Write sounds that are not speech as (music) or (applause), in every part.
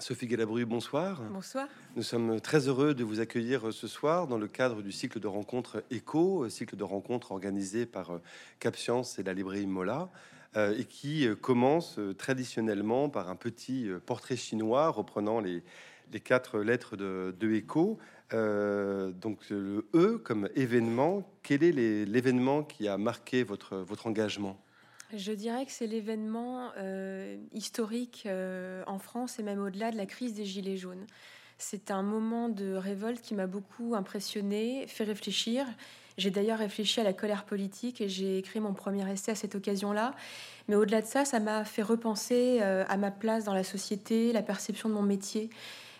Sophie Galabru, bonsoir. Bonsoir. Nous sommes très heureux de vous accueillir ce soir dans le cadre du cycle de rencontres ECHO, cycle de rencontres organisé par euh, Cap Science et la librairie Mola, euh, et qui euh, commence traditionnellement par un petit portrait chinois reprenant les, quatre lettres de, de ECHO. donc le E comme événement, quel est l'événement qui a marqué votre, votre engagement? Je dirais que c'est l'événement euh, historique euh, en France et même au-delà de la crise des Gilets jaunes. C'est un moment de révolte qui m'a beaucoup impressionné, fait réfléchir. J'ai d'ailleurs réfléchi à la colère politique et j'ai écrit mon premier essai à cette occasion-là. Mais au-delà de ça, ça m'a fait repenser euh, à ma place dans la société, la perception de mon métier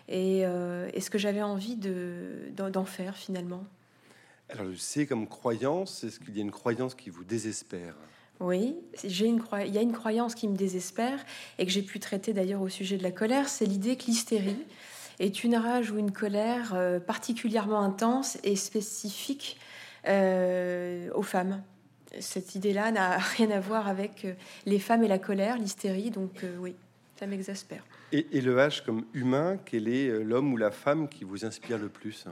et, ce que j'avais envie d'en faire finalement. Alors, je sais comme croyance, est-ce qu'il y a une croyance qui vous désespère? Oui, j'ai une il y a une croyance qui me désespère et que j'ai pu traiter d'ailleurs au sujet de la colère, c'est l'idée que l'hystérie est une rage ou une colère euh, particulièrement intense et spécifique euh, aux femmes. Cette idée-là n'a (laughs) rien à voir avec euh, les femmes et la colère, l'hystérie, donc oui, ça m'exaspère. Et, et, le H comme humain, quel est l'homme ou la femme qui vous inspire le plus?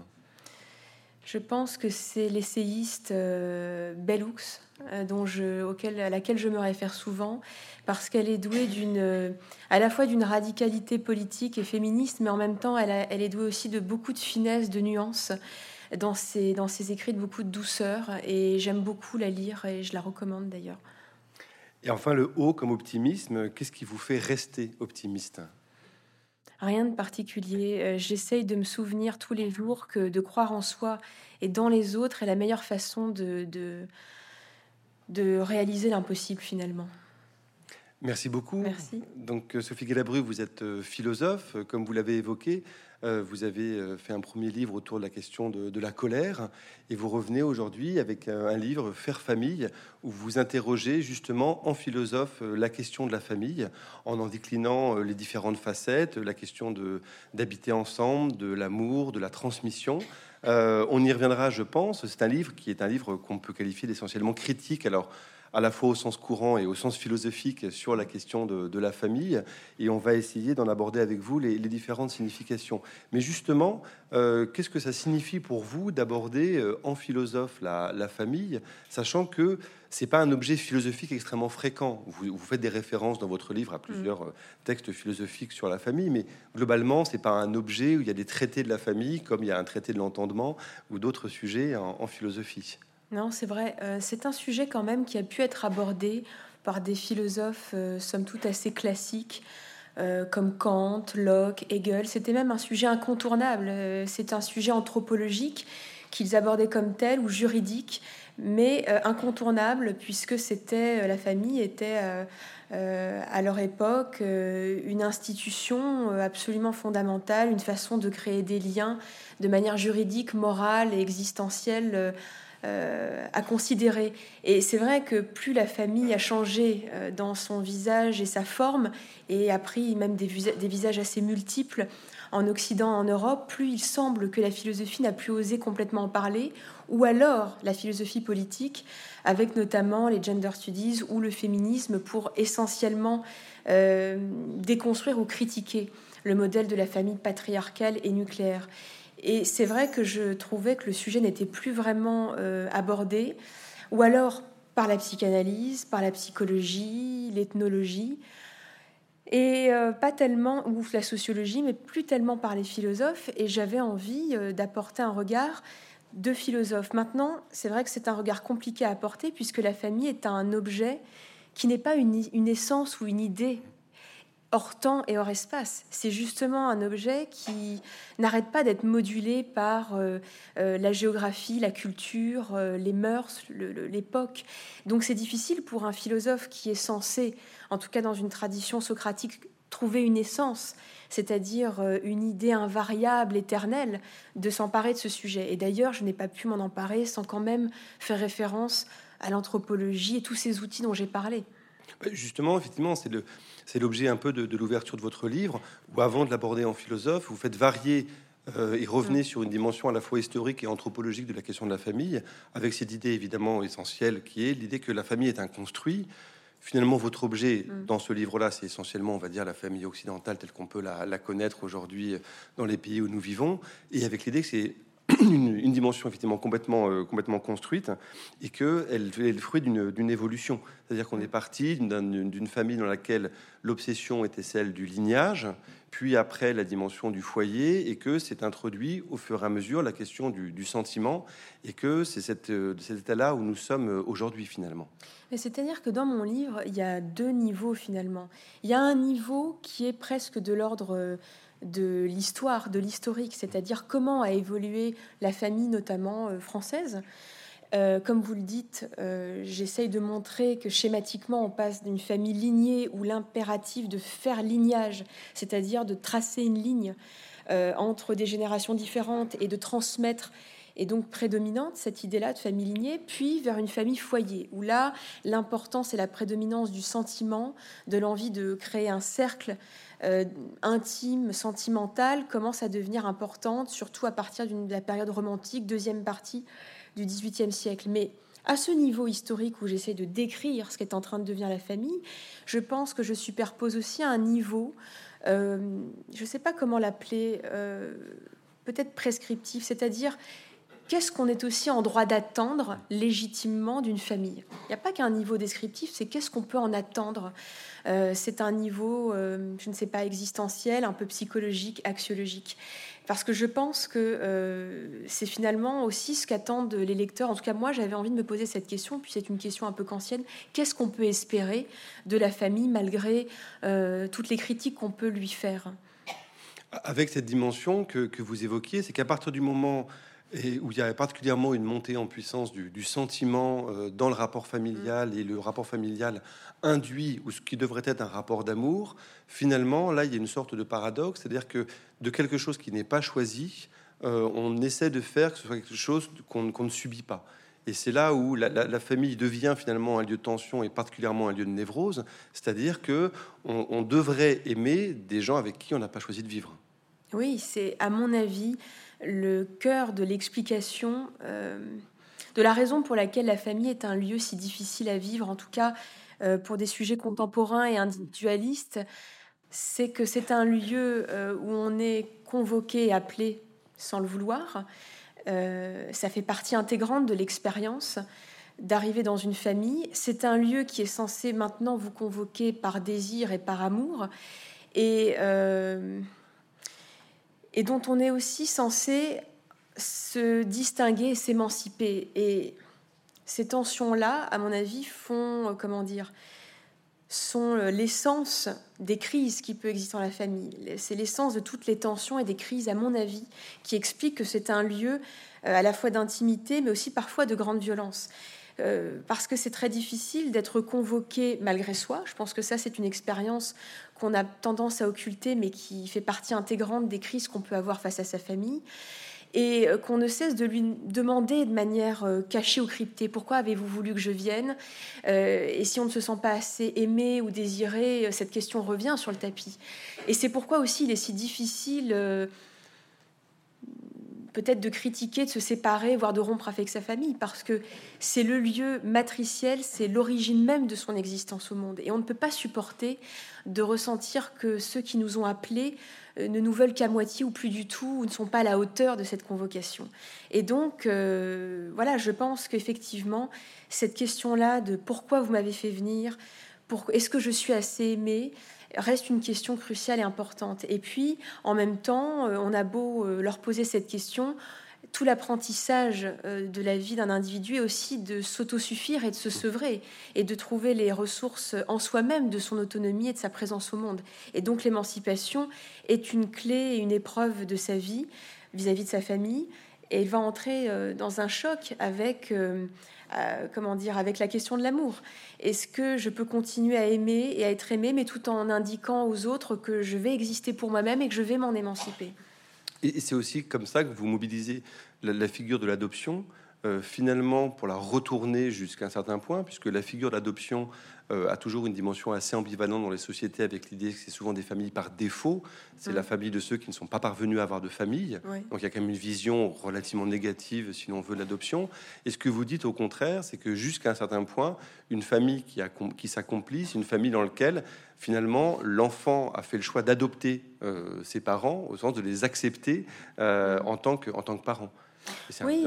Je pense que c'est l'essayiste euh, Bellux, dont je, auquel, à laquelle je me réfère souvent, parce qu'elle est douée d'une, euh, à la fois d'une radicalité politique et féministe, mais en même temps, elle, elle, est douée aussi de beaucoup de finesse, de nuances dans ses, dans ses écrits, de beaucoup de douceur. Et j'aime beaucoup la lire et je la recommande d'ailleurs. Et enfin, le haut comme optimisme, qu'est-ce qui vous fait rester optimiste? Rien de particulier. Euh, j'essaye de me souvenir tous les jours que de croire en soi et dans les autres est la meilleure façon de, de, de réaliser l'impossible finalement. Merci beaucoup. Merci. Donc, euh, Sophie Galabru, vous êtes euh, philosophe, comme vous l'avez évoqué. Euh, vous avez euh, fait un premier livre autour de la question de, la colère et vous revenez aujourd'hui avec un, livre Faire famille où vous interrogez justement en philosophe euh, la question de la famille en en déclinant les différentes facettes, la question de d'habiter ensemble, de l'amour, de la transmission. On y reviendra, je pense. C'est un livre qui est un livre qu'on peut qualifier d'essentiellement critique. Alors à la fois au sens courant et au sens philosophique sur la question de, la famille, et on va essayer d'en aborder avec vous les, différentes significations. Mais justement, euh, qu'est-ce que ça signifie pour vous d'aborder euh, en philosophe la, famille, sachant que c'est pas un objet philosophique extrêmement fréquent? Vous, faites des références dans votre livre à plusieurs mm. euh, textes philosophiques sur la famille, mais globalement, c'est pas un objet où il y a des traités de la famille, comme il y a un traité de l'entendement ou d'autres sujets en philosophie. Non, c'est vrai. Euh, c'est un sujet quand même qui a pu être abordé par des philosophes, euh, somme toute assez classiques, euh, comme Kant, Locke, Hegel. C'était même un sujet incontournable. c'est un sujet anthropologique qu'ils abordaient comme tel ou juridique, mais incontournable puisque c'était la famille était à leur époque une institution absolument fondamentale, une façon de créer des liens de manière juridique, morale et existentielle euh, à considérer. Et c'est vrai que plus la famille a changé euh, dans son visage et sa forme, et a pris même des, visages assez multiples en Occident, en Europe, plus il semble que la philosophie n'a plus osé complètement en parler, ou alors la philosophie politique, avec notamment les gender studies ou le féminisme, pour essentiellement euh, déconstruire ou critiquer le modèle de la famille patriarcale et nucléaire. Et c'est vrai que je trouvais que le sujet n'était plus vraiment euh, abordé, ou alors par la psychanalyse, par la psychologie, l'ethnologie, et euh, pas tellement, ou la sociologie, mais plus tellement par les philosophes. Et j'avais envie euh, d'apporter un regard de philosophe. Maintenant, c'est vrai que c'est un regard compliqué à apporter, puisque la famille est un objet qui n'est pas une essence ou une idée hors temps et hors espace. C'est justement un objet qui n'arrête pas d'être modulé par euh, euh, la géographie, la culture, euh, les mœurs, l'époque. Donc c'est difficile pour un philosophe qui est censé, en tout cas dans une tradition socratique, trouver une essence, c'est-à-dire une idée invariable, éternelle, de s'emparer de ce sujet. Et d'ailleurs, je n'ai pas pu m'en emparer sans quand même faire référence à l'anthropologie et tous ces outils dont j'ai parlé. Justement, effectivement, c'est le, c'est l'objet un peu de, l'ouverture de votre livre, où avant de l'aborder en philosophe, vous faites varier euh, et revenez mm. sur une dimension à la fois historique et anthropologique de la question de la famille, avec cette idée évidemment essentielle qui est l'idée que la famille est un construit, finalement, votre objet mm. dans ce livre-là, c'est essentiellement, on va dire, la famille occidentale telle qu'on peut la, connaître aujourd'hui dans les pays où nous vivons, et avec l'idée que c'est une, dimension effectivement complètement, euh, complètement construite et qu'elle elle est le fruit d'une évolution. C'est-à-dire qu'on est parti d'une famille dans laquelle l'obsession était celle du lignage, puis après la dimension du foyer, et que s'est introduit au fur et à mesure la question du, sentiment, et que c'est cet état-là où nous sommes aujourd'hui finalement. C'est-à-dire que dans mon livre, il y a deux niveaux finalement. Il y a un niveau qui est presque de l'ordre euh, de l'histoire, de l'historique, c'est-à-dire comment a évolué la famille, notamment euh, française. Euh, comme vous le dites, j'essaye de montrer que schématiquement, on passe d'une famille lignée où l'impératif de faire lignage, c'est-à-dire de tracer une ligne entre des générations différentes et de transmettre est donc prédominante, cette idée-là de famille lignée, puis vers une famille foyer, où là, l'importance et la prédominance du sentiment, de l'envie de créer un cercle euh, intime, sentimental, commence à devenir importante, surtout à partir de la période romantique, deuxième partie du XVIIIe siècle. Mais à ce niveau historique où j'essaie de décrire ce qui est en train de devenir la famille, je pense que je superpose aussi un niveau, euh, je ne sais pas comment l'appeler, euh, peut-être prescriptif, c'est-à-dire qu'est-ce qu'on est aussi en droit d'attendre légitimement d'une famille? Il n'y a pas qu'un niveau descriptif, c'est qu'est-ce qu'on peut en attendre? Euh, c'est un niveau, euh, je ne sais pas, existentiel, un peu psychologique, axiologique. Parce que je pense que euh, c'est finalement aussi ce qu'attendent les lecteurs. En tout cas, moi, j'avais envie de me poser cette question, puis c'est une question un peu kantienne. Qu'est-ce qu'on peut espérer de la famille malgré toutes les critiques qu'on peut lui faire? Avec cette dimension que, que vous évoquiez, c'est qu'à partir du moment et où il y a particulièrement une montée en puissance du, sentiment euh, dans le rapport familial et le rapport familial induit ou ce qui devrait être un rapport d'amour, finalement, là, il y a une sorte de paradoxe, c'est-à-dire que de quelque chose qui n'est pas choisi, euh, on essaie de faire que ce soit quelque chose qu'on ne subit pas. Et c'est là où la, famille devient finalement un lieu de tension et particulièrement un lieu de névrose, c'est-à-dire que on devrait aimer des gens avec qui on n'a pas choisi de vivre. Oui, c'est à mon avis le cœur de l'explication euh, de la raison pour laquelle la famille est un lieu si difficile à vivre, en tout cas euh, pour des sujets contemporains et individualistes, c'est que c'est un lieu euh, où on est convoqué et appelé sans le vouloir. ça fait partie intégrante de l'expérience d'arriver dans une famille. C'est un lieu qui est censé maintenant vous convoquer par désir et par amour. Et et dont on est aussi censé se distinguer et s'émanciper. Et ces tensions-là, à mon avis, font, euh, comment dire, sont euh, l'essence des crises qui peut exister dans la famille. C'est l'essence de toutes les tensions et des crises, à mon avis, qui explique que c'est un lieu euh, à la fois d'intimité, mais aussi parfois de grande violence. Parce que c'est très difficile d'être convoqué malgré soi. Je pense que ça, c'est une expérience qu'on a tendance à occulter, mais qui fait partie intégrante des crises qu'on peut avoir face à sa famille, et euh, qu'on ne cesse de lui demander de manière euh, cachée ou cryptée, pourquoi avez-vous voulu que je vienne euh, Et si on ne se sent pas assez aimé ou désiré, cette question revient sur le tapis. Et c'est pourquoi aussi il est si difficile peut-être de critiquer, de se séparer, voire de rompre avec sa famille, parce que c'est le lieu matriciel, c'est l'origine même de son existence au monde. Et on ne peut pas supporter de ressentir que ceux qui nous ont appelés euh, ne nous veulent qu'à moitié ou plus du tout, ou ne sont pas à la hauteur de cette convocation. Et donc, euh, voilà, je pense qu'effectivement, cette question-là de pourquoi vous m'avez fait venir, est-ce que je suis assez aimé reste une question cruciale et importante. Et puis, en même temps, euh, on a beau euh, leur poser cette question, tout l'apprentissage euh, de la vie d'un individu est aussi de s'autosuffire et de se sevrer et de trouver les ressources en soi-même de son autonomie et de sa présence au monde. Et donc l'émancipation est une clé et une épreuve de sa vie vis-à-vis de sa famille. Et il va entrer dans un choc avec comment dire, avec la question de l'amour. Est-ce que je peux continuer à aimer et à être aimé, mais tout en indiquant aux autres que je vais exister pour moi-même et que je vais m'en émanciper? Et c'est aussi comme ça que vous mobilisez la, figure de l'adoption. Euh, finalement pour la retourner jusqu'à un certain point, puisque la figure d'adoption euh, a toujours une dimension assez ambivalente dans les sociétés, avec l'idée que c'est souvent des familles par défaut. C'est la famille de ceux qui ne sont pas parvenus à avoir de famille. Donc il y a quand même une vision relativement négative, si l'on veut, l'adoption. Et ce que vous dites au contraire, c'est que jusqu'à un certain point, une famille qui, a, qui s'accomplit, c'est une famille dans laquelle finalement l'enfant a fait le choix d'adopter euh, ses parents, au sens de les accepter en, tant que, en tant que parents. Oui,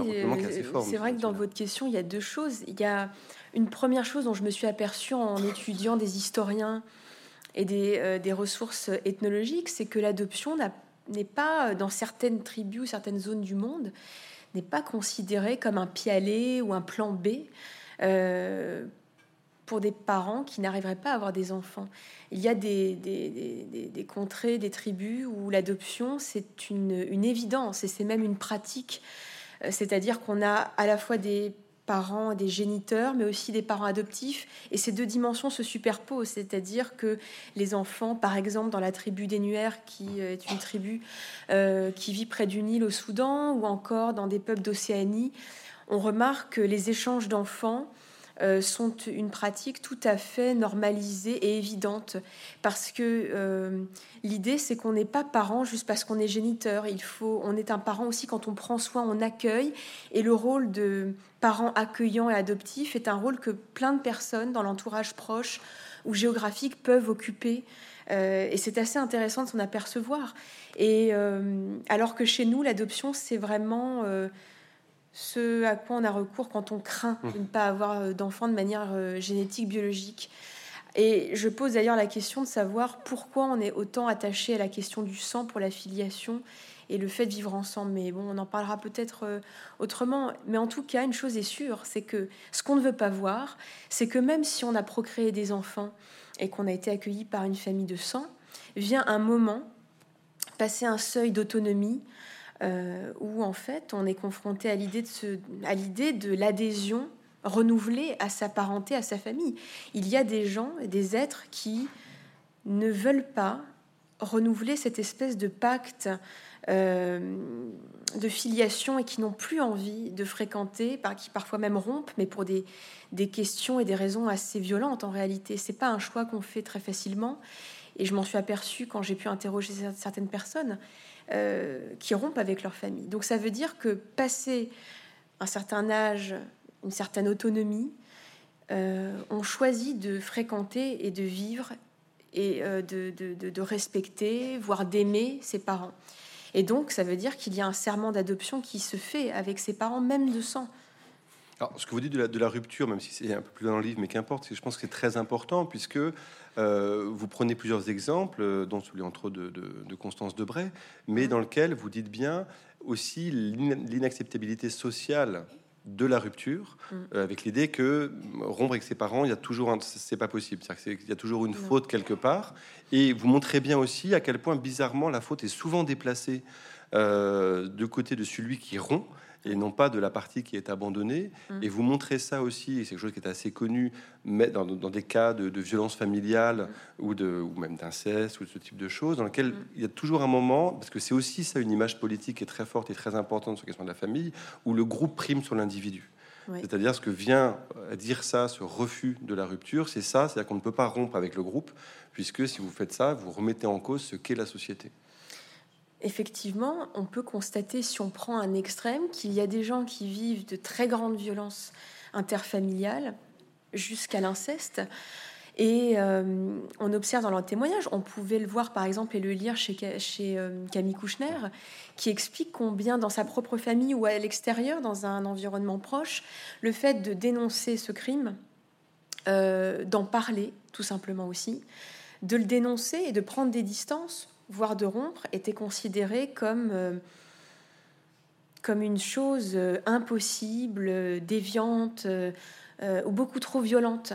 c'est vrai que dans votre question, il y a deux choses. Il y a une première chose dont je me suis aperçue en étudiant des historiens et des, euh, ressources ethnologiques, c'est que l'adoption n'est pas, dans certaines tribus ou certaines zones du monde, n'est pas considérée comme un pied ou un plan B euh, pour des parents qui n'arriveraient pas à avoir des enfants. Il y a des, des, contrées, des tribus où l'adoption, c'est une, une évidence et c'est même une pratique. Euh, c'est-à-dire qu'on a à la fois des parents, des géniteurs, mais aussi des parents adoptifs. Et ces deux dimensions se superposent, c'est-à-dire que les enfants, par exemple, dans la tribu des Nuers, qui euh, est une tribu euh, qui vit près du Nil au Soudan, ou encore dans des peuples d'Océanie, on remarque que les échanges d'enfants sont une pratique tout à fait normalisée et évidente parce que euh, l'idée c'est qu'on n'est pas parent juste parce qu'on est géniteur. Il faut, on est un parent aussi quand on prend soin, on accueille et le rôle de parent accueillant et adoptif est un rôle que plein de personnes dans l'entourage proche ou géographique peuvent occuper. Euh, et c'est assez intéressant de s'en apercevoir. Et alors que chez nous, l'adoption, c'est vraiment ce à quoi on a recours quand on craint de ne pas avoir euh, d'enfants de manière euh, génétique, biologique. Et je pose d'ailleurs la question de savoir pourquoi on est autant attaché à la question du sang pour la filiation et le fait de vivre ensemble. Mais bon, on en parlera peut-être euh, autrement. Mais en tout cas, une chose est sûre, c'est que ce qu'on ne veut pas voir, c'est que même si on a procréé des enfants et qu'on a été accueilli par une famille de sang, vient un moment, passer un seuil d'autonomie, euh, où en fait on est confronté à l'idée de, l'adhésion renouvelée à sa parenté, à sa famille. Il y a des gens, des êtres qui ne veulent pas renouveler cette espèce de pacte euh, de filiation et qui n'ont plus envie de fréquenter, qui parfois même rompent, mais pour des, des questions et des raisons assez violentes en réalité. C'est pas un choix qu'on fait très facilement. Et je m'en suis aperçue quand j'ai pu interroger certaines personnes. Euh, qui rompent avec leur famille. Donc ça veut dire que passer un certain âge, une certaine autonomie, euh, on choisit de fréquenter et de vivre et euh, de, de, respecter, voire d'aimer ses parents. Et donc ça veut dire qu'il y a un serment d'adoption qui se fait avec ses parents, même de sang. Alors, ce que vous dites de la, de la rupture, même si c'est un peu plus dans le livre, mais qu'importe, je pense que c'est très important, puisque euh, vous prenez plusieurs exemples, euh, dont celui entre autres de, de, Constance Debray, mais dans lequel vous dites bien aussi l'inacceptabilité sociale de la rupture, mm. euh, avec l'idée que rompre avec ses parents, il y a toujours, c'est pas possible, il y a toujours une faute quelque part, et vous montrez bien aussi à quel point bizarrement la faute est souvent déplacée euh, de côté de celui qui rompt et non pas de la partie qui est abandonnée. Mm. Et vous montrez ça aussi, et c'est quelque chose qui est assez connu, mais dans, des cas de, violence familiale mm. ou, de, ou même d'inceste ou de ce type de choses, dans lequel mm. il y a toujours un moment, parce que c'est aussi ça une image politique qui est très forte et très importante sur la question de la famille, où le groupe prime sur l'individu. C'est-à-dire ce que vient dire ça, ce refus de la rupture, c'est ça, c'est-à-dire qu'on ne peut pas rompre avec le groupe, puisque si vous faites ça, vous remettez en cause ce qu'est la société effectivement, on peut constater, si on prend un extrême, qu'il y a des gens qui vivent de très grandes violences interfamiliales jusqu'à l'inceste. Et euh, on observe dans leur témoignage, on pouvait le voir par exemple et le lire chez, chez euh, Camille Kouchner, qui explique combien dans sa propre famille ou à l'extérieur, dans un environnement proche, le fait de dénoncer ce crime, euh, d'en parler tout simplement aussi, de le dénoncer et de prendre des distances voire de rompre, était considéré comme, euh, comme une chose euh, impossible, déviante euh, ou beaucoup trop violente.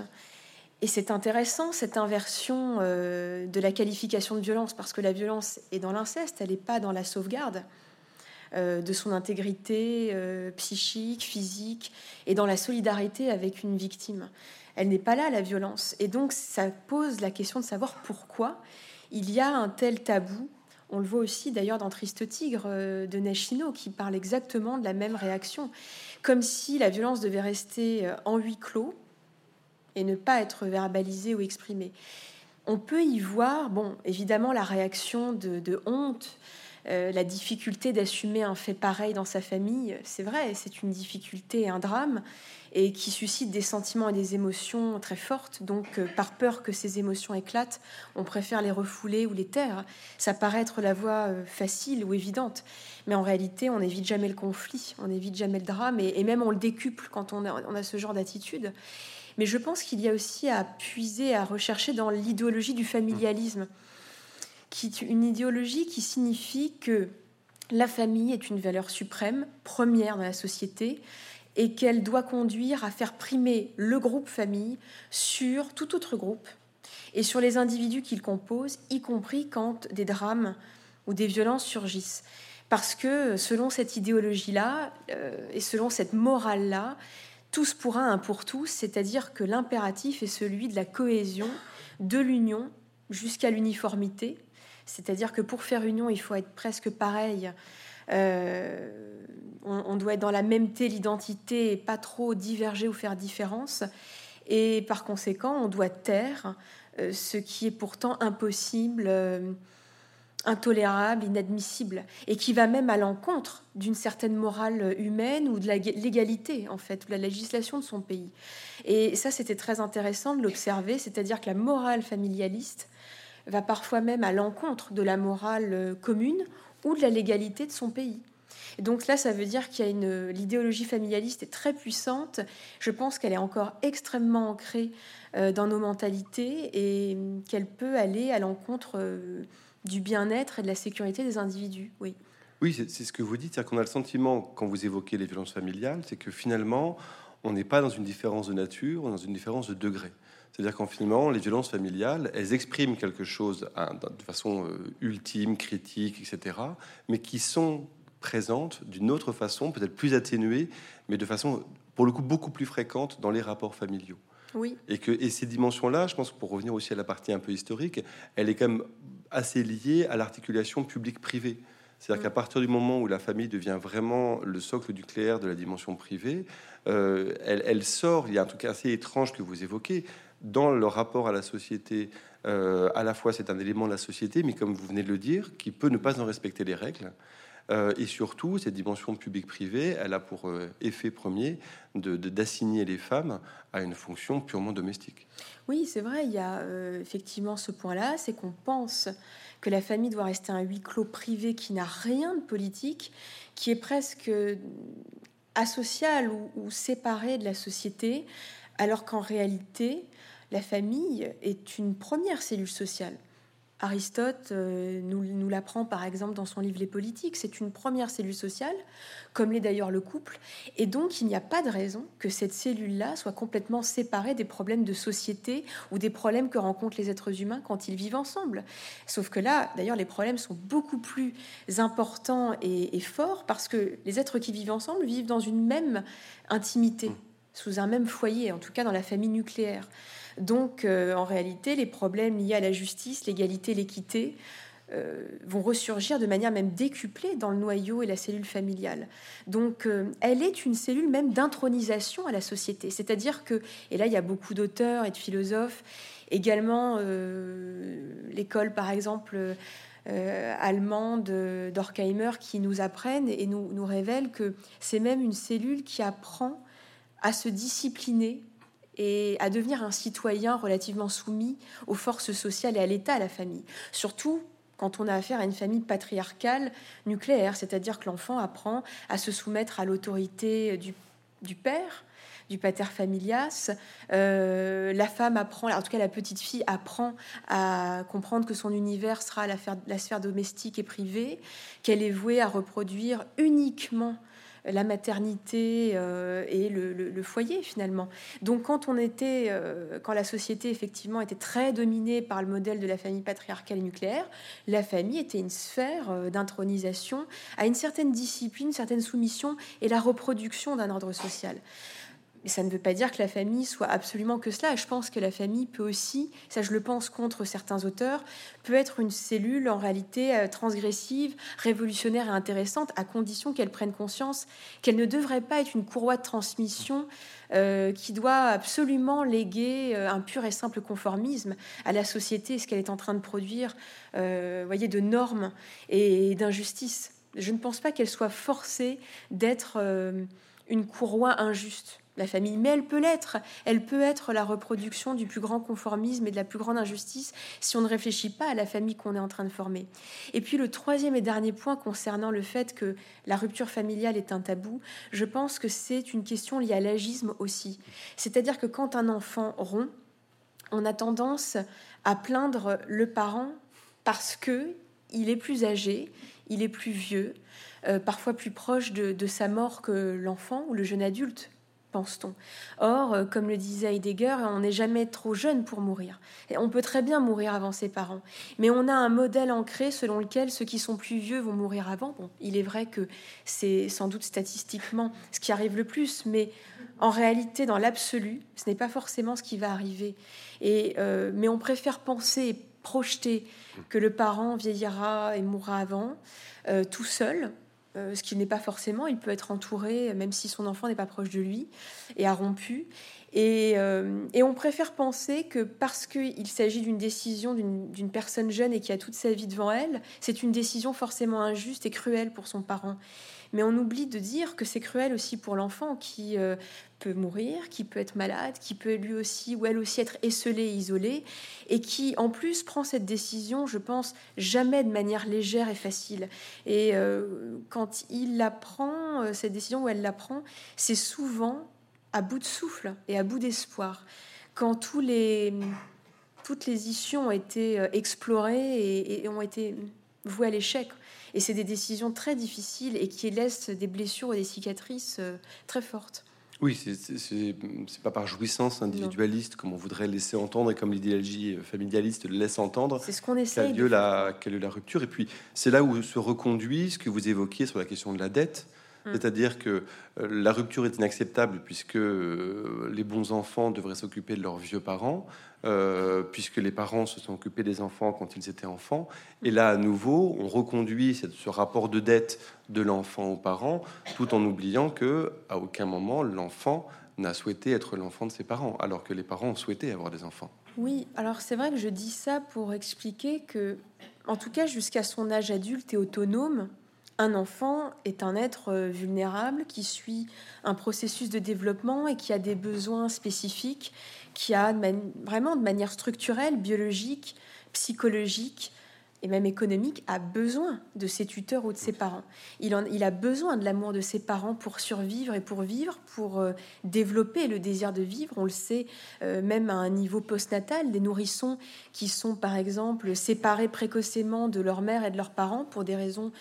Et c'est intéressant cette inversion de la qualification de violence, parce que la violence est dans l'inceste, elle n'est pas dans la sauvegarde de son intégrité psychique, physique, et dans la solidarité avec une victime. Elle n'est pas là, la violence. Et donc ça pose la question de savoir pourquoi il y a un tel tabou. On le voit aussi d'ailleurs dans Triste Tigre euh, de Nashino, qui parle exactement de la même réaction, comme si la violence devait rester euh, en huis clos et ne pas être verbalisée ou exprimée. On peut y voir, bon, évidemment, la réaction de, honte, euh, la difficulté d'assumer un fait pareil dans sa famille. C'est vrai, c'est une difficulté un drame et qui suscite des sentiments et des émotions très fortes. Donc, euh, par peur que ces émotions éclatent, on préfère les refouler ou les taire. Ça paraît être la voie euh, facile ou évidente, mais en réalité, on n'évite jamais le conflit, on n'évite jamais le drame, et, même on le décuple quand on a, on a ce genre d'attitude. Mais je pense qu'il y a aussi à puiser, à rechercher dans l'idéologie du familialisme, qui est une idéologie qui signifie que la famille est une valeur suprême, première dans la société, et qu'elle doit conduire à faire primer le groupe famille sur tout autre groupe et sur les individus qu'il compose, y compris quand des drames ou des violences surgissent. Parce que selon cette idéologie-là euh, et selon cette morale-là, tous pour un, un pour tous, c'est-à-dire que l'impératif est celui de la cohésion, de l'union jusqu'à l'uniformité, c'est-à-dire que pour faire union, il faut être presque pareil. Euh, on, doit être dans la même l'identité, et pas trop diverger ou faire différence. Et par conséquent, on doit taire euh, ce qui est pourtant impossible, euh, intolérable, inadmissible, et qui va même à l'encontre d'une certaine morale humaine ou de légalité, en fait, ou de la législation de son pays. Et ça, c'était très intéressant de l'observer, c'est-à-dire que la morale familialiste va parfois même à l'encontre de la morale commune ou de la légalité de son pays donc là, ça veut dire qu'il y a une l'idéologie familialiste est très puissante. Je pense qu'elle est encore extrêmement ancrée euh, dans nos mentalités et qu'elle peut aller à l'encontre euh, du bien-être et de la sécurité des individus. Oui. Oui, c'est ce que vous dites, c'est qu'on a le sentiment, quand vous évoquez les violences familiales, c'est que finalement, on n'est pas dans une différence de nature, on est dans une différence de degré. C'est-à-dire qu'en finalement, les violences familiales, elles expriment quelque chose hein, de façon euh, ultime, critique, etc., mais qui sont présente d'une autre façon, peut-être plus atténuée, mais de façon, pour le coup, beaucoup plus fréquente dans les rapports familiaux. Oui. Et que et ces dimensions-là, je pense pour revenir aussi à la partie un peu historique, elle est quand même assez liée à l'articulation publique-privée. C'est-à-dire qu'à mm. partir du moment où la famille devient vraiment le socle nucléaire de la dimension privée, euh, elle, elle, sort, il y a un truc assez étrange que vous évoquez, dans le rapport à la société, euh, à la fois c'est un élément de la société, mais comme vous venez de le dire, qui peut ne pas en respecter les règles. Euh, et surtout, cette dimension publique-privée, elle a pour euh, effet premier d'assigner les femmes à une fonction purement domestique. Oui, c'est vrai, il y a effectivement ce point-là, c'est qu'on pense que la famille doit rester un huis clos privé qui n'a rien de politique, qui est presque asocial ou séparé de la société, alors qu'en réalité, la famille est une première cellule sociale. Aristote euh, nous, l'apprend par exemple dans son livre Les politiques. C'est une première cellule sociale, comme l'est d'ailleurs le couple. Et donc, il n'y a pas de raison que cette cellule-là soit complètement séparée des problèmes de société ou des problèmes que rencontrent les êtres humains quand ils vivent ensemble. Sauf que là, d'ailleurs, les problèmes sont beaucoup plus importants et, forts parce que les êtres qui vivent ensemble vivent dans une même intimité, mmh. Sous un même foyer, en tout cas dans la famille nucléaire. Donc, euh, en réalité, les problèmes liés à la justice, l'égalité, l'équité euh, vont ressurgir de manière même décuplée dans le noyau et la cellule familiale. Donc, euh, elle est une cellule même d'intronisation à la société. C'est-à-dire que, et là, il y a beaucoup d'auteurs et de philosophes, également l'école, par exemple, allemande d'Orkheimer, qui nous apprennent et nous, nous révèlent que c'est même une cellule qui apprend à se discipliner et à devenir un citoyen relativement soumis aux forces sociales et à l'État, à la famille. Surtout quand on a affaire à une famille patriarcale nucléaire, c'est-à-dire que l'enfant apprend à se soumettre à l'autorité du, père, du pater familias. Euh, la femme apprend, en tout cas la petite fille apprend à comprendre que son univers sera la, la sphère domestique et privée, qu'elle est vouée à reproduire uniquement la maternité euh, et le, foyer finalement. Donc quand on était, euh, quand la société effectivement était très dominée par le modèle de la famille patriarcale nucléaire, la famille était une sphère euh, d'intronisation à une certaine discipline, une certaine soumission et la reproduction d'un ordre social. Mais ça ne veut pas dire que la famille soit absolument que cela. Je pense que la famille peut aussi, ça je le pense contre certains auteurs, peut être une cellule en réalité euh, transgressive, révolutionnaire et intéressante, à condition qu'elle prenne conscience qu'elle ne devrait pas être une courroie de transmission euh, qui doit absolument léguer euh, un pur et simple conformisme à la société, ce qu'elle est en train de produire, voyez, de normes et d'injustices. Je ne pense pas qu'elle soit forcée d'être une courroie injuste la famille, mais elle peut l'être. Elle peut être la reproduction du plus grand conformisme et de la plus grande injustice si on ne réfléchit pas à la famille qu'on est en train de former. Et puis le troisième et dernier point concernant le fait que la rupture familiale est un tabou, je pense que c'est une question liée à l'agisme aussi. C'est-à-dire que quand un enfant rompt, on a tendance à plaindre le parent parce que il est plus âgé, il est plus vieux, euh, parfois plus proche de sa mort que l'enfant ou le jeune adulte pense-t-on. Or, euh, comme le disait Heidegger, on n'est jamais trop jeune pour mourir. Et on peut très bien mourir avant ses parents, mais on a un modèle ancré selon lequel ceux qui sont plus vieux vont mourir avant. Bon, il est vrai que c'est sans doute statistiquement ce qui arrive le plus, mais en réalité, dans l'absolu, ce n'est pas forcément ce qui va arriver. Et, euh, mais on préfère penser, projeter que le parent vieillira et mourra avant, euh, tout seul, ce qui n'est pas forcément. Il peut être entouré, même si son enfant n'est pas proche de lui, et a rompu. Et, euh, et on préfère penser que parce qu'il s'agit d'une décision d'une personne jeune et qui a toute sa vie devant elle, c'est une décision forcément injuste et cruelle pour son parent. Mais on oublie de dire que c'est cruel aussi pour l'enfant qui euh, peut mourir, qui peut être malade, qui peut lui aussi ou elle aussi être esselé, isolé, et qui en plus prend cette décision, je pense, jamais de manière légère et facile. Et euh, quand il la prend, euh, cette décision ou elle la prend, c'est souvent à bout de souffle et à bout d'espoir. Quand les, toutes les issues ont été explorées et, et ont été vouées à l'échec. Et c'est des décisions très difficiles et qui laissent des blessures et des cicatrices euh, très fortes. Oui, c'est pas par jouissance individualiste comme on voudrait laisser entendre et comme l'idéologie familialiste le laisse entendre. C'est ce qu'on essaie. Quelle, la, est la rupture Et puis c'est là où se reconduit ce que vous évoquiez sur la question de la dette. Mm. C'est-à-dire que euh, la rupture est inacceptable puisque euh, les bons enfants devraient s'occuper de leurs vieux parents, euh, puisque les parents se sont occupés des enfants quand ils étaient enfants. Et là, à nouveau, on reconduit ce rapport de dette de l'enfant aux parents, tout en oubliant que à aucun moment l'enfant n'a souhaité être l'enfant de ses parents, alors que les parents ont souhaité avoir des enfants. Oui, alors c'est vrai que je dis ça pour expliquer que, en tout cas, jusqu'à son âge adulte et autonome, un enfant est un être euh, vulnérable qui suit un processus de développement et qui a des besoins spécifiques, qui a vraiment de manière structurelle, biologique, psychologique et même économique, a besoin de ses tuteurs ou de ses parents. Il, il a besoin de l'amour de ses parents pour survivre et pour vivre, pour euh, développer le désir de vivre. On le sait euh, même à un niveau postnatal, des nourrissons qui sont par exemple séparés précocement de leur mère et de leurs parents pour des raisons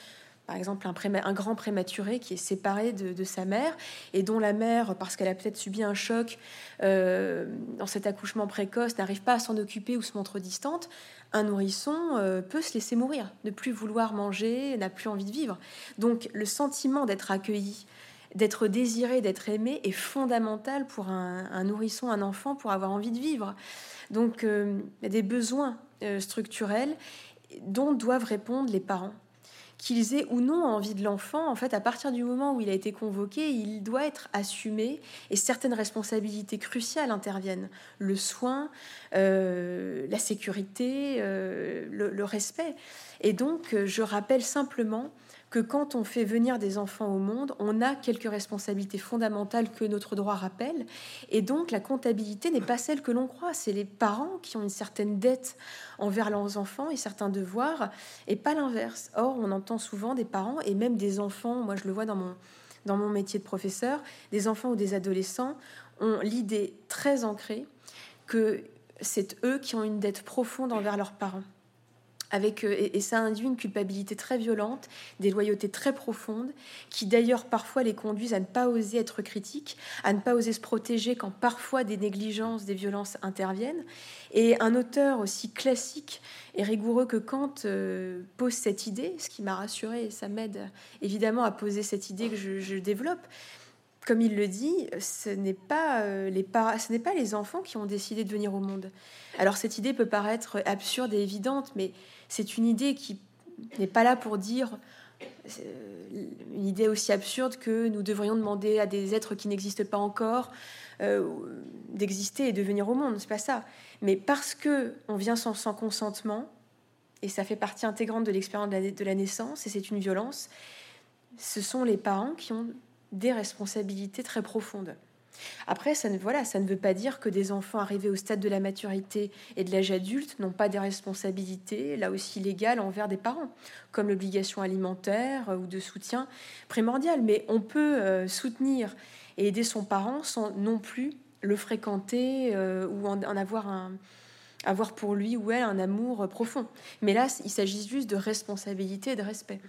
par exemple un, grand prématuré qui est séparé de, sa mère et dont la mère, parce qu'elle a peut-être subi un choc euh, dans cet accouchement précoce, n'arrive pas à s'en occuper ou se montre distante, un nourrisson euh, peut se laisser mourir, ne plus vouloir manger, n'a plus envie de vivre. Donc le sentiment d'être accueilli, d'être désiré, d'être aimé est fondamental pour un, nourrisson, un enfant, pour avoir envie de vivre. Donc euh, il y a des besoins structurels dont doivent répondre les parents qu'ils aient ou non envie de l'enfant, en fait, à partir du moment où il a été convoqué, il doit être assumé et certaines responsabilités cruciales interviennent. Le soin, euh, la sécurité, euh, le, respect. Et donc, je rappelle simplement que quand on fait venir des enfants au monde, on a quelques responsabilités fondamentales que notre droit rappelle. Et donc la comptabilité n'est pas celle que l'on croit. C'est les parents qui ont une certaine dette envers leurs enfants et certains devoirs, et pas l'inverse. Or, on entend souvent des parents et même des enfants, moi je le vois dans mon, dans mon métier de professeur, des enfants ou des adolescents ont l'idée très ancrée que c'est eux qui ont une dette profonde envers leurs parents euh, et, ça induit une culpabilité très violente, des loyautés très profondes, qui d'ailleurs parfois les conduisent à ne pas oser être critiques, à ne pas oser se protéger quand parfois des négligences, des violences interviennent. Et un auteur aussi classique et rigoureux que Kant euh, pose cette idée, ce qui m'a rassuré et ça m'aide évidemment à poser cette idée que je, développe comme il le dit, euh, ce n'est pas les enfants qui ont décidé de venir au monde. Alors cette idée peut paraître absurde et évidente, mais c'est une idée qui n'est pas là pour dire euh, une idée aussi absurde que nous devrions demander à des êtres qui n'existent pas encore euh, d'exister et de venir au monde. C'est pas ça. Mais parce que on vient sans, consentement, et ça fait partie intégrante de l'expérience de la naissance, et c'est une violence, ce sont les parents qui ont des responsabilités très profondes. Après, ça ne, voilà, ça ne veut pas dire que des enfants arrivés au stade de la maturité et de l'âge adulte n'ont pas des responsabilités, là aussi légales, envers des parents, comme l'obligation alimentaire ou de soutien primordial. Mais on peut euh, soutenir et aider son parent sans non plus le fréquenter euh, ou en, avoir un avoir pour lui ou elle un amour profond. Mais là, il s'agit juste de responsabilité et de respect.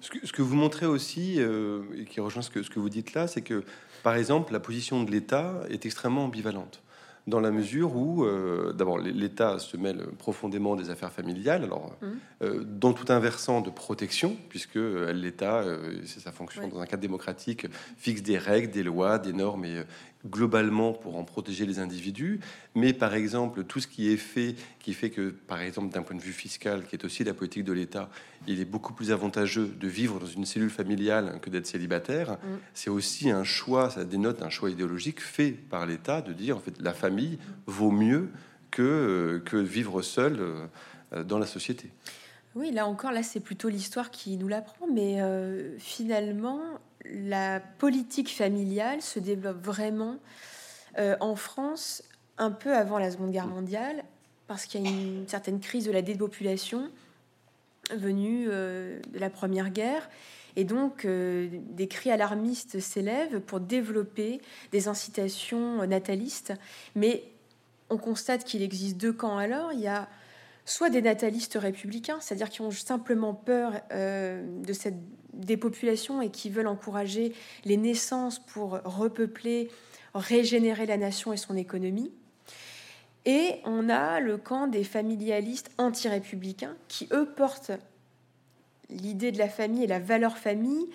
ce, que, vous montrez aussi, euh, et qui rejoint ce que vous dites là, c'est que par exemple, la position de l'État est extrêmement ambivalente dans la mesure où, euh, d'abord, l'État se mêle profondément des affaires familiales, alors mmh. euh, dans tout un versant de protection, puisque euh, l'État, c'est sa fonction dans un cadre démocratique, fixe des règles, des lois, des normes et, globalement pour en protéger les individus, mais par exemple tout ce qui est fait, qui fait que par exemple d'un point de vue fiscal, qui est aussi la politique de l'État, il est beaucoup plus avantageux de vivre dans une cellule familiale que d'être célibataire. Mm. C'est aussi un choix, ça dénote un choix idéologique fait par l'État de dire en fait la famille vaut mieux que, que vivre seul euh, dans la société. Oui, là encore, là c'est plutôt l'histoire qui nous l'apprend, mais euh, finalement, la politique familiale se développe vraiment euh, en France un peu avant la Seconde Guerre mondiale, parce qu'il y a une certaine crise de la dépopulation venue euh, de la Première Guerre. Et donc, euh, des cris alarmistes s'élèvent pour développer des incitations natalistes. Mais on constate qu'il existe deux camps alors. Il y a soit des natalistes républicains, c'est-à-dire qui ont simplement peur de cette des populations et qui veulent encourager les naissances pour repeupler, régénérer la nation et son économie. Et on a le camp des familialistes anti-républicains qui, eux, portent l'idée de la famille et la valeur famille,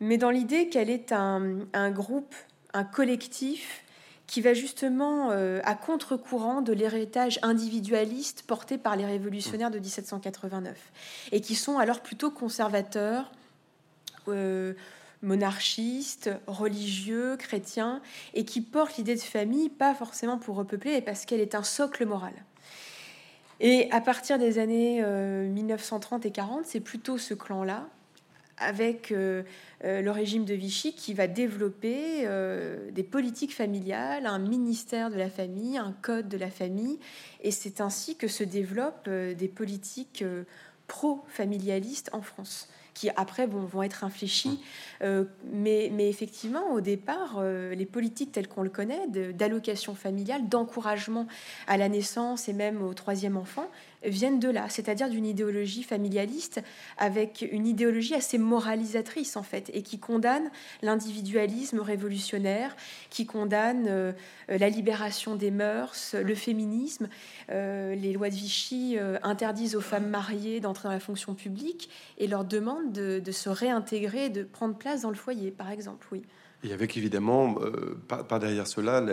mais dans l'idée qu'elle est un, groupe, un collectif qui va justement euh, à contre-courant de l'héritage individualiste porté par les révolutionnaires de 1789, et qui sont alors plutôt conservateurs, euh, monarchistes, religieux, chrétiens, et qui portent l'idée de famille pas forcément pour repeupler, mais parce qu'elle est un socle moral. Et à partir des années 1930 euh, et 40, c'est plutôt ce clan-là, avec euh, le régime de Vichy, qui va développer des politiques familiales, un ministère de la famille, un code de la famille, et c'est ainsi que se développent des politiques pro-familialistes en France qui après vont, vont être infléchis. Mmh. Euh, mais, mais, effectivement, au départ, euh, les politiques telles qu'on le connaît, d'allocation familiale, d'encouragement à la naissance et même au troisième enfant, viennent de là, c'est-à-dire d'une idéologie familialiste avec une idéologie assez moralisatrice en fait, et qui condamne l'individualisme révolutionnaire, qui condamne euh, la libération des mœurs, le féminisme. Euh, les lois de Vichy euh, interdisent aux femmes mariées d'entrer dans la fonction publique et leur demandent de, se réintégrer, de prendre place dans le foyer, par exemple. Oui. Et avec évidemment, par, derrière cela,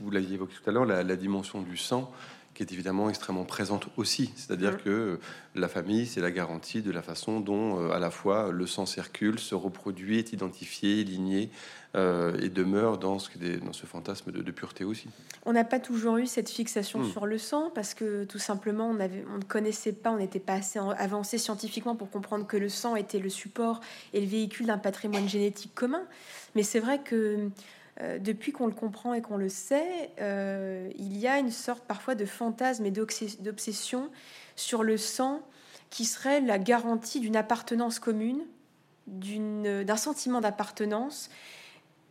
vous l'aviez évoqué tout à l'heure, la, la, dimension du sang qui est évidemment extrêmement présente aussi. C'est-à-dire mmh. que la famille, c'est la garantie de la façon dont euh, à la fois le sang circule, se reproduit, est identifié, ligné euh, et demeure dans ce, dans ce fantasme de, pureté aussi. On n'a pas toujours eu cette fixation mmh. sur le sang parce que tout simplement on, avait, on ne connaissait pas, on n'était pas assez avancé scientifiquement pour comprendre que le sang était le support et le véhicule d'un patrimoine génétique commun. Mais c'est vrai que depuis qu'on le comprend et qu'on le sait, euh, il y a une sorte parfois de fantasme et d'obsession sur le sang qui serait la garantie d'une appartenance commune, d'un sentiment d'appartenance,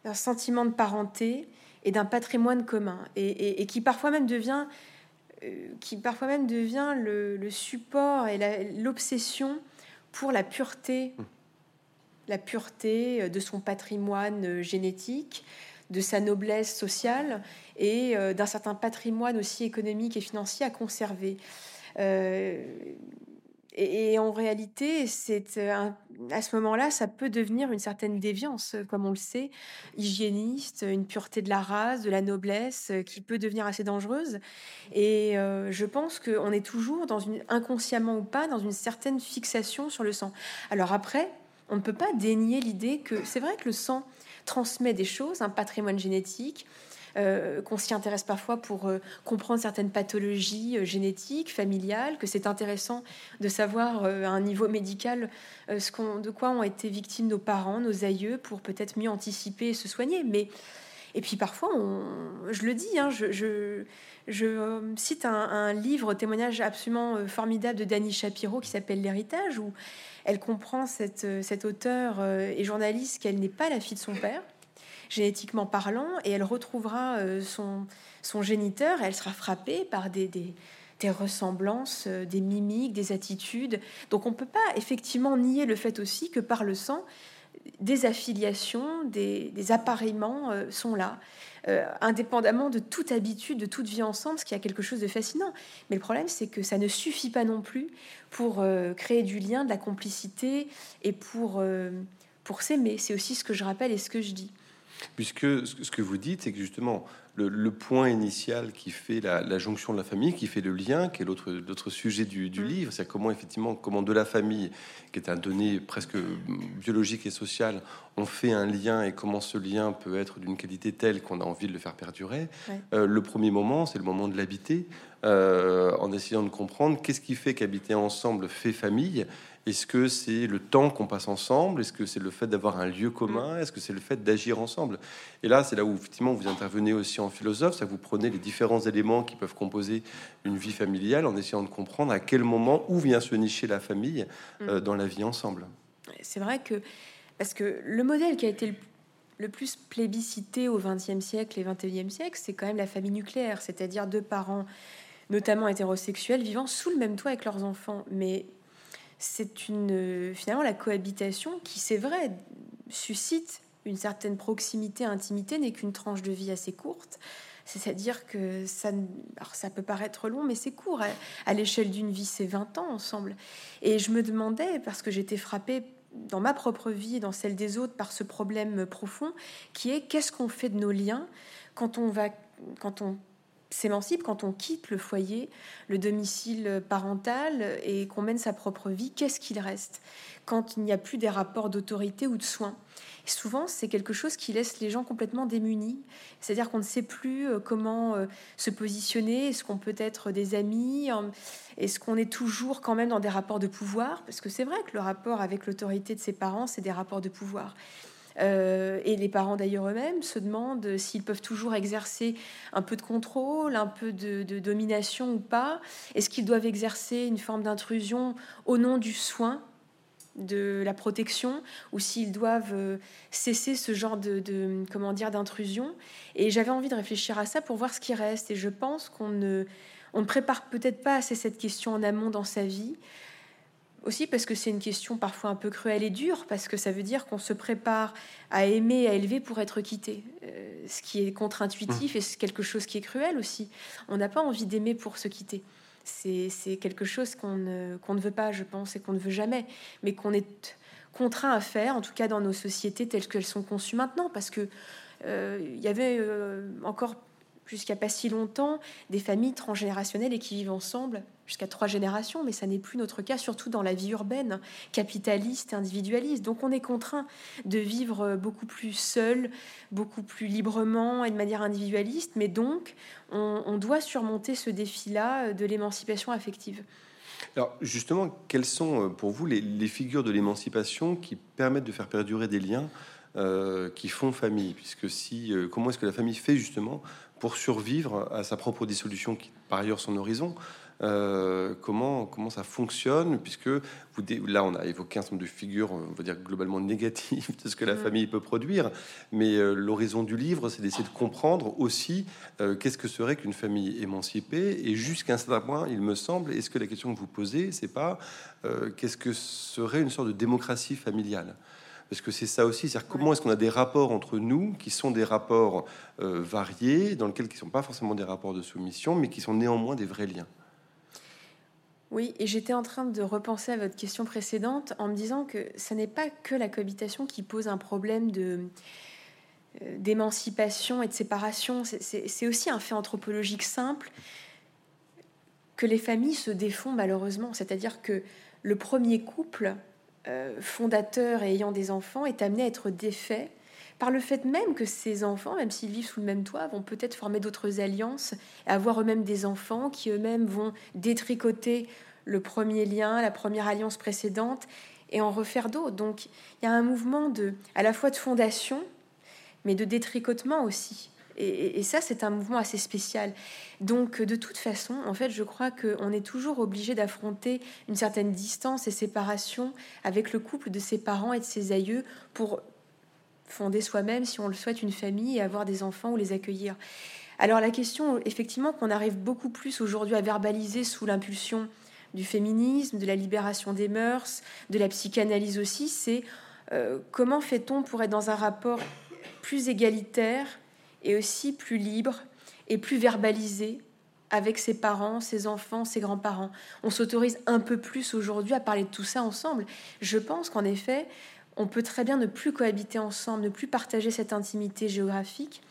d'un sentiment de parenté et d'un patrimoine commun, et, qui parfois même devient, euh, qui parfois même devient le, support et l'obsession pour la pureté, mmh. la pureté de son patrimoine génétique, de sa noblesse sociale et euh, d'un certain patrimoine aussi économique et financier à conserver. Euh, Et, en réalité, c'est à ce moment-là, ça peut devenir une certaine déviance, comme on le sait, hygiéniste, une pureté de la race, de la noblesse, qui peut devenir assez dangereuse. Et je pense qu'on est toujours inconsciemment ou pas dans une certaine fixation sur le sang. Alors après, on ne peut pas dénier l'idée que c'est vrai que le sang transmet des choses, un patrimoine génétique, euh, qu'on s'y intéresse parfois pour euh, comprendre certaines pathologies euh, génétiques, familiales, que c'est intéressant de savoir à un niveau médical ce qu'on, de quoi ont été victimes nos parents, nos aïeux, pour peut-être mieux anticiper et se soigner. Mais et puis parfois, je le dis, hein, je, cite un, livre, témoignage absolument formidable de Dani Shapiro qui s'appelle L'héritage, où elle comprend cette, cette auteure et journaliste qu'elle n'est pas la fille de son père génétiquement parlant, et elle retrouvera euh, son, son géniteur, elle sera frappée par des, des, des ressemblances, euh, des mimiques, des attitudes. Donc on ne peut pas effectivement nier le fait aussi que par le sang, des affiliations, des, des appareillements euh, sont là, indépendamment de toute habitude, de toute vie ensemble, ce qui a quelque chose de fascinant. Mais le problème, c'est que ça ne suffit pas non plus pour créer du lien, de la complicité et pour, pour s'aimer. C'est aussi ce que je rappelle et ce que je dis. Puisque ce que vous dites, c'est que justement, le, point initial qui fait la, jonction de la famille, qui fait le lien, qui est l'autre sujet du, mm. livre, c'est comment effectivement, comment de la famille, qui est un donné presque biologique et social, on fait un lien et comment ce lien peut être d'une qualité telle qu'on a envie de le faire perdurer. Euh, le premier moment, c'est le moment de l'habiter, euh, en essayant de comprendre qu'est-ce qui fait qu'habiter ensemble fait famille est-ce que c'est le temps qu'on passe ensemble? Est-ce que c'est le fait d'avoir un lieu commun? Mm. Est-ce que c'est le fait d'agir ensemble? Et là, c'est là où effectivement vous intervenez aussi en philosophe, ça vous prenez les différents éléments qui peuvent composer une vie familiale en essayant de comprendre à quel moment où vient se nicher la famille euh, mm. dans la vie ensemble. C'est vrai que parce que le modèle qui a été le, plus plébiscité au XXe siècle et XXIe siècle, c'est quand même la famille nucléaire, c'est-à-dire deux parents, notamment hétérosexuels, vivant sous le même toit avec leurs enfants. Mais c'est une finalement la cohabitation qui, c'est vrai, suscite une certaine proximité, intimité, n'est qu'une tranche de vie assez courte. C'est-à-dire que ça, ça peut paraître long, mais c'est court. À, l'échelle d'une vie, c'est 20 ans ensemble. Et je me demandais, parce que j'étais frappée dans ma propre vie et dans celle des autres par ce problème profond, qui est qu'est-ce qu'on fait de nos liens quand on va, quand on s'émancipe quand on quitte le foyer, le domicile parental et qu'on mène sa propre vie, qu'est-ce qu'il reste quand il n'y a plus des rapports d'autorité ou de soins? Souvent, c'est quelque chose qui laisse les gens complètement démunis. C'est-à-dire qu'on ne sait plus euh, comment euh, se positionner. Est-ce qu'on peut être des amis? Est-ce qu'on est toujours quand même dans des rapports de pouvoir? Parce que c'est vrai que le rapport avec l'autorité de ses parents, c'est des rapports de pouvoir. Euh, et les parents d'ailleurs eux-mêmes se demandent s'ils peuvent toujours exercer un peu de contrôle, un peu de, domination ou pas. Est-ce qu'ils doivent exercer une forme d'intrusion au nom du soin de la protection ou s'ils doivent euh, cesser ce genre de, comment dire d'intrusion? Et j'avais envie de réfléchir à ça pour voir ce qui reste. Et je pense qu'on ne prépare peut-être pas assez cette question en amont dans sa vie aussi parce que c'est une question parfois un peu cruelle et dure, parce que ça veut dire qu'on se prépare à aimer, à élever pour être quitté, euh, ce qui est contre-intuitif mmh. et c'est quelque chose qui est cruel aussi. On n'a pas envie d'aimer pour se quitter. C'est quelque chose qu'on ne, qu'on ne veut pas, je pense, et qu'on ne veut jamais, mais qu'on est contraint à faire, en tout cas dans nos sociétés telles qu'elles sont conçues maintenant, parce que euh, il y avait euh, encore jusqu'à pas si longtemps des familles transgénérationnelles et qui vivent ensemble jusqu'à trois générations, mais ça n'est plus notre cas, surtout dans la vie urbaine, capitaliste individualiste. Donc on est contraint de vivre beaucoup plus seul, beaucoup plus librement et de manière individualiste, mais donc on, doit surmonter ce défi-là de l'émancipation affective. Alors justement, quelles sont euh, pour vous les, figures de l'émancipation qui permettent de faire perdurer des liens euh, qui font famille? Puisque si, euh, comment est-ce que la famille fait justement pour survivre à sa propre dissolution, qui par ailleurs son horizon. Euh, comment, comment ça fonctionne, puisque vous, là on a évoqué un certain nombre de figures, on va dire globalement négatives de ce que la mm. famille peut produire, mais euh, l'horizon du livre, c'est d'essayer de comprendre aussi euh, qu'est-ce que serait qu'une famille émancipée, et jusqu'à un certain point, il me semble, est-ce que la question que vous posez, c'est pas qu'est-ce que serait une sorte de démocratie familiale? Parce que c'est ça aussi, c'est comment est-ce qu'on a des rapports entre nous qui sont des rapports euh, variés, dans lesquels qui ne sont pas forcément des rapports de soumission, mais qui sont néanmoins des vrais liens. Oui, et j'étais en train de repenser à votre question précédente en me disant que ce n'est pas que la cohabitation qui pose un problème de euh, d'émancipation et de séparation. C'est aussi un fait anthropologique simple que les familles se défont malheureusement. C'est-à-dire que le premier couple fondateur et ayant des enfants est amené à être défait par le fait même que ces enfants, même s'ils vivent sous le même toit, vont peut-être former d'autres alliances, avoir eux-mêmes des enfants qui eux-mêmes vont détricoter le premier lien, la première alliance précédente, et en refaire d'autres. Donc il y a un mouvement de, à la fois de fondation, mais de détricotement aussi. Et, ça, c'est un mouvement assez spécial. Donc, de toute façon, en fait, je crois qu'on est toujours obligé d'affronter une certaine distance et séparation avec le couple de ses parents et de ses aïeux pour fonder soi-même, si on le souhaite, une famille et avoir des enfants ou les accueillir. Alors la question, effectivement, qu'on arrive beaucoup plus aujourd'hui à verbaliser sous l'impulsion du féminisme, de la libération des mœurs, de la psychanalyse aussi, c'est euh, comment fait-on pour être dans un rapport plus égalitaire et aussi plus libre et plus verbalisé avec ses parents, ses enfants, ses grands-parents. On s'autorise un peu plus aujourd'hui à parler de tout ça ensemble. Je pense qu'en effet, on peut très bien ne plus cohabiter ensemble, ne plus partager cette intimité géographique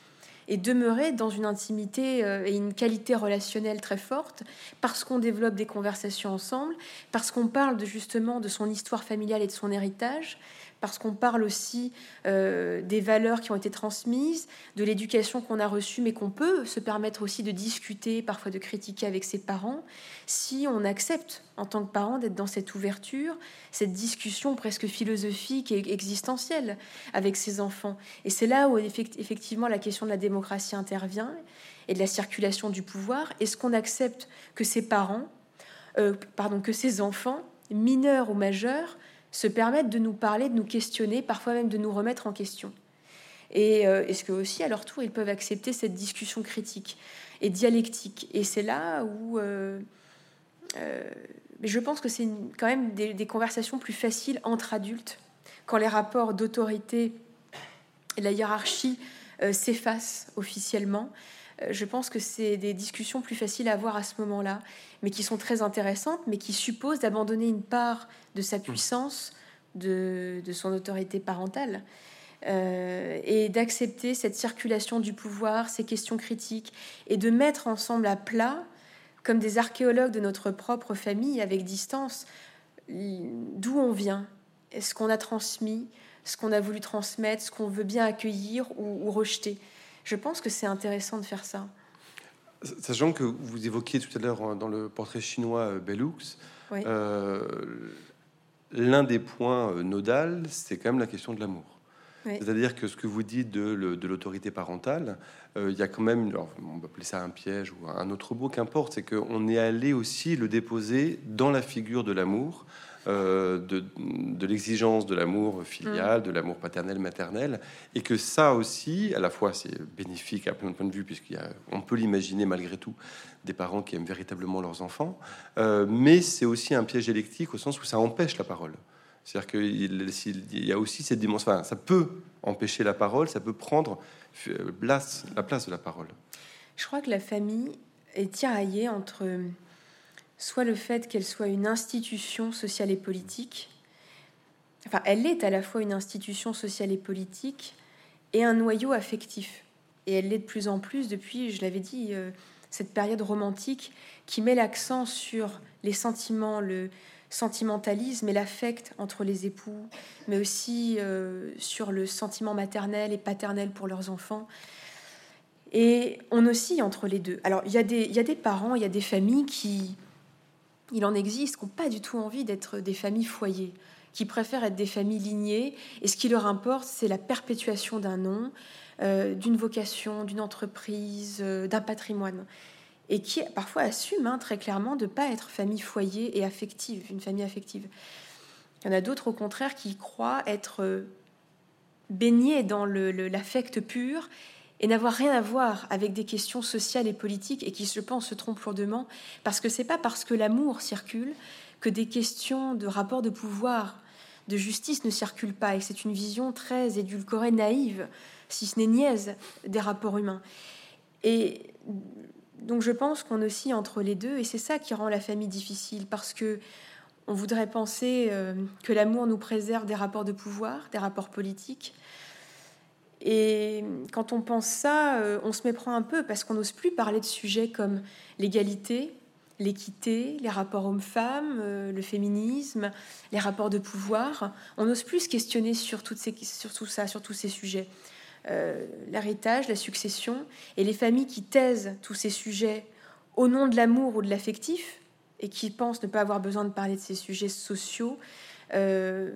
et demeurer dans une intimité euh, et une qualité relationnelle très forte parce qu'on développe des conversations ensemble, parce qu'on parle de, justement de son histoire familiale et de son héritage, parce qu'on parle aussi euh, des valeurs qui ont été transmises, de l'éducation qu'on a reçue, mais qu'on peut se permettre aussi de discuter, parfois de critiquer avec ses parents, si on accepte en tant que parent d'être dans cette ouverture, cette discussion presque philosophique et existentielle avec ses enfants. Et c'est là où effectivement la question de la démocratie intervient et de la circulation du pouvoir. Est-ce qu'on accepte que ses parents, euh, pardon, que ses enfants, mineurs ou majeurs, se permettent de nous parler, de nous questionner, parfois même de nous remettre en question. Et euh, est-ce que aussi, à leur tour, ils peuvent accepter cette discussion critique et dialectique? Et c'est là où euh, euh, je pense que c'est quand même des, des, conversations plus faciles entre adultes, quand les rapports d'autorité et la hiérarchie s'effacent officiellement. Je pense que c'est des discussions plus faciles à avoir à ce moment-là mais qui sont très intéressantes, mais qui supposent d'abandonner une part de sa puissance, de, son autorité parentale, euh, et d'accepter cette circulation du pouvoir, ces questions critiques, et de mettre ensemble à plat, comme des archéologues de notre propre famille, avec distance, d'où on vient, ce qu'on a transmis, ce qu'on a voulu transmettre, ce qu'on veut bien accueillir ou rejeter. Je pense que c'est intéressant de faire ça. Sachant que vous évoquiez tout à l'heure hein, dans le portrait chinois euh, Bellux, euh, l'un des points euh, nodal, c'est quand même la question de l'amour. C'est-à-dire que ce que vous dites de, l'autorité parentale, il y a quand même, on peut appeler ça un piège ou un autre mot, qu'importe, c'est qu'on est allé aussi le déposer dans la figure de l'amour, euh, de, l'exigence de l'amour filial, de l'amour paternel, maternel, et que ça aussi, à la fois, c'est bénéfique à plein de points de vue, puisqu'on peut l'imaginer malgré tout, des parents qui aiment véritablement leurs enfants, euh, mais c'est aussi un piège électrique au sens où ça empêche la parole. C'est-à-dire qu'il y a aussi cette dimension, ça peut empêcher la parole, ça peut prendre place, la place de la parole. Je crois que la famille est tiraillée entre soit le fait qu'elle soit une institution sociale et politique, enfin elle est à la fois une institution sociale et politique et un noyau affectif. Et elle l'est de plus en plus depuis, je l'avais dit, euh, cette période romantique qui met l'accent sur les sentiments, le sentimentalisme et l'affect entre les époux, mais aussi euh, sur le sentiment maternel et paternel pour leurs enfants. Et on oscille entre les deux. Alors, il y, y a des parents, il y a des familles qui, il en existe qui n'ont pas du tout envie d'être des familles foyers, qui préfèrent être des familles lignées, et ce qui leur importe, c'est la perpétuation d'un nom, euh, d'une vocation, d'une entreprise, euh, d'un patrimoine, et qui parfois assument hein, très clairement de ne pas être famille foyer et affective, une famille affective. Il y en a d'autres, au contraire, qui croient être euh, baignés dans l'affect pur et n'avoir rien à voir avec des questions sociales et politiques et qui, je pense, se trompent lourdement parce que c'est pas parce que l'amour circule que des questions de rapport de pouvoir, de justice ne circulent pas et c'est une vision très édulcorée, naïve, si ce n'est niaise, des rapports humains. Et donc je pense qu'on oscille entre les deux et c'est ça qui rend la famille difficile parce que on voudrait penser euh, que l'amour nous préserve des rapports de pouvoir, des rapports politiques. Et quand on pense ça, euh, on se méprend un peu parce qu'on n'ose plus parler de sujets comme l'égalité, l'équité, les rapports hommes-femmes, euh, le féminisme, les rapports de pouvoir. On n'ose plus se questionner sur, tout ça, sur tous ces sujets. L'héritage, la succession, et les familles qui taisent tous ces sujets au nom de l'amour ou de l'affectif, et qui pensent ne pas avoir besoin de parler de ces sujets sociaux euh,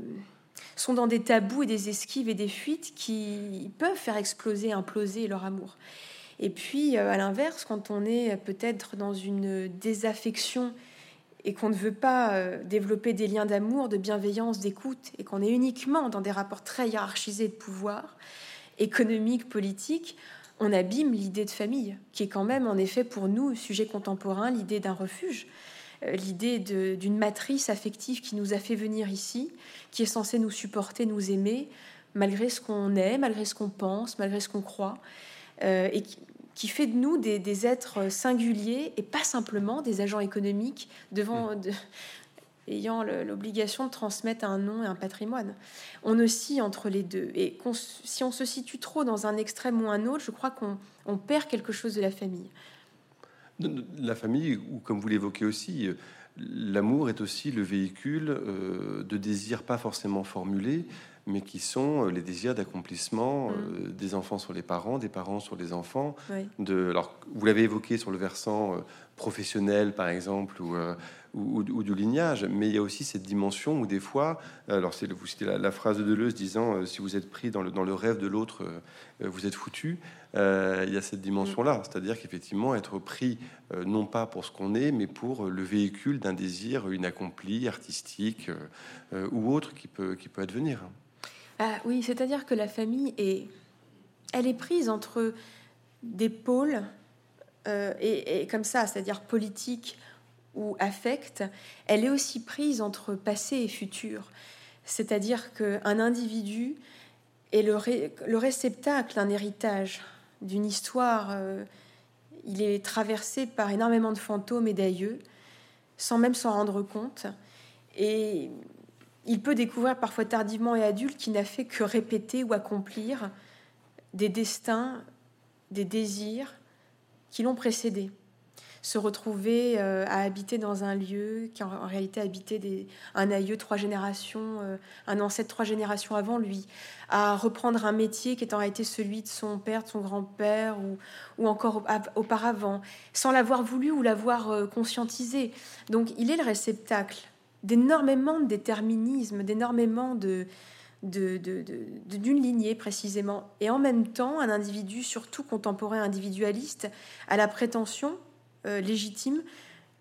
sont dans des tabous et des esquives et des fuites qui peuvent faire exploser, imploser leur amour. Et puis, euh, à l'inverse, quand on est peut-être dans une désaffection et qu'on ne veut pas euh, développer des liens d'amour, de bienveillance, d'écoute, et qu'on est uniquement dans des rapports très hiérarchisés de pouvoir, économique, politique, on abîme l'idée de famille, qui est quand même, en effet, pour nous, sujet contemporain, l'idée d'un refuge. Euh, l'idée d'une matrice affective qui nous a fait venir ici, qui est censée nous supporter, nous aimer, malgré ce qu'on est, malgré ce qu'on pense, malgré ce qu'on croit, euh, et qui, fait de nous des, êtres singuliers et pas simplement des agents économiques devant, mm. (laughs) ayant l'obligation de transmettre un nom et un patrimoine. On oscille entre les deux. Et si on se situe trop dans un extrême ou un autre, je crois qu'on perd quelque chose de la famille. La famille, ou comme vous l'évoquez aussi, euh, l'amour est aussi le véhicule euh, de désirs pas forcément formulés, mais qui sont euh, les désirs d'accomplissement mm. des enfants sur les parents, des parents sur les enfants. De, alors, vous l'avez évoqué sur le versant professionnel, par exemple, ou, ou, du lignage, mais il y a aussi cette dimension où des fois, alors c'est vous citez la, phrase de Deleuze disant si vous êtes pris dans le, dans le rêve de l'autre, vous êtes foutu. Euh, il y a cette dimension-là, c'est-à-dire qu'effectivement, être pris euh, non pas pour ce qu'on est, mais pour le véhicule d'un désir inaccompli, artistique euh, ou autre qui peut, qui peut advenir. Ah, oui, c'est-à-dire que la famille est, elle est prise entre des pôles et, et, comme ça, c'est-à-dire politique ou affect, elle est aussi prise entre passé et futur. C'est-à-dire qu'un individu est le, le réceptacle d'un héritage d'une histoire. Euh, il est traversé par énormément de fantômes et d'aïeux, sans même s'en rendre compte. Et il peut découvrir parfois tardivement et adulte qu'il n'a fait que répéter ou accomplir des destins, des désirs qui l'ont précédé se retrouver euh, à habiter dans un lieu qui en, réalité habitait des, un aïeux trois générations, euh, un ancêtre trois générations avant lui, à reprendre un métier qui est en réalité celui de son père, de son grand-père ou, ou encore auparavant, sans l'avoir voulu ou l'avoir euh, conscientisé. Donc il est le réceptacle d'énormément de déterminisme, d'énormément de, d'une de, lignée précisément. Et en même temps, un individu, surtout contemporain individualiste, a la prétention euh, légitime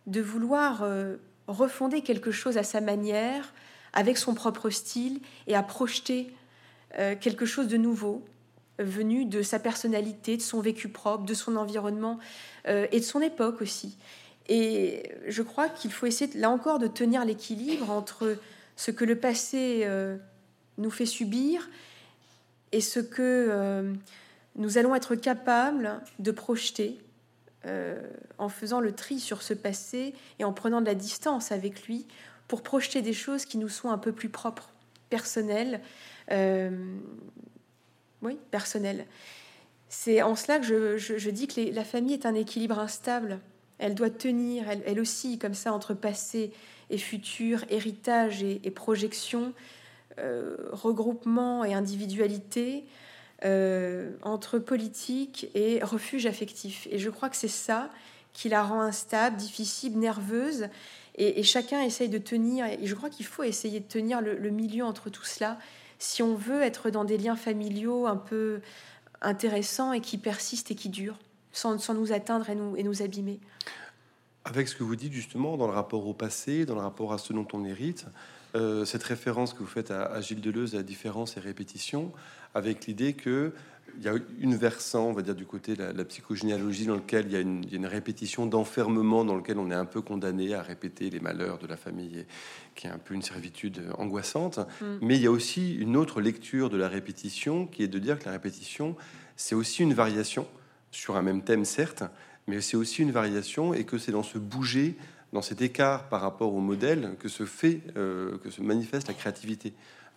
de vouloir euh, refonder quelque chose à sa manière, avec son propre style, et à projeter euh, quelque chose de nouveau, venu de sa personnalité, de son vécu propre, de son environnement et de son époque aussi. Et je crois qu'il faut essayer, là encore, de tenir l'équilibre entre ce que le passé nous fait subir et ce que nous allons être capables de projeter euh, en faisant le tri sur ce passé et en prenant de la distance avec lui pour projeter des choses qui nous sont un peu plus propres, personnelles. Euh, oui, personnelles. C'est en cela que je, dis que la famille est un équilibre instable. Elle doit tenir, elle, aussi, comme ça, entre passé et futur, héritage et, projection, euh, regroupement et individualité. Euh, entre politique et refuge affectif. Et je crois que c'est ça qui la rend instable, difficile, nerveuse. Et, chacun essaye de tenir, et je crois qu'il faut essayer de tenir le, milieu entre tout cela si on veut être dans des liens familiaux un peu intéressants et qui persistent et qui durent, sans, nous atteindre et nous, et nous abîmer. Avec ce que vous dites justement dans le rapport au passé, dans le rapport à ce dont on hérite, euh, cette référence que vous faites à, Gilles Deleuze, à différence et répétition, avec l'idée que il y a une versant, on va dire, du côté de la, psychogénéalogie, dans lequel il y a une, répétition d'enfermement, dans lequel on est un peu condamné à répéter les malheurs de la famille, qui est un peu une servitude angoissante. Mm. Mais il y a aussi une autre lecture de la répétition, qui est de dire que la répétition, c'est aussi une variation sur un même thème, certes, mais c'est aussi une variation et que c'est dans ce bouger, dans cet écart par rapport au modèle que se fait, euh, que se manifeste la créativité.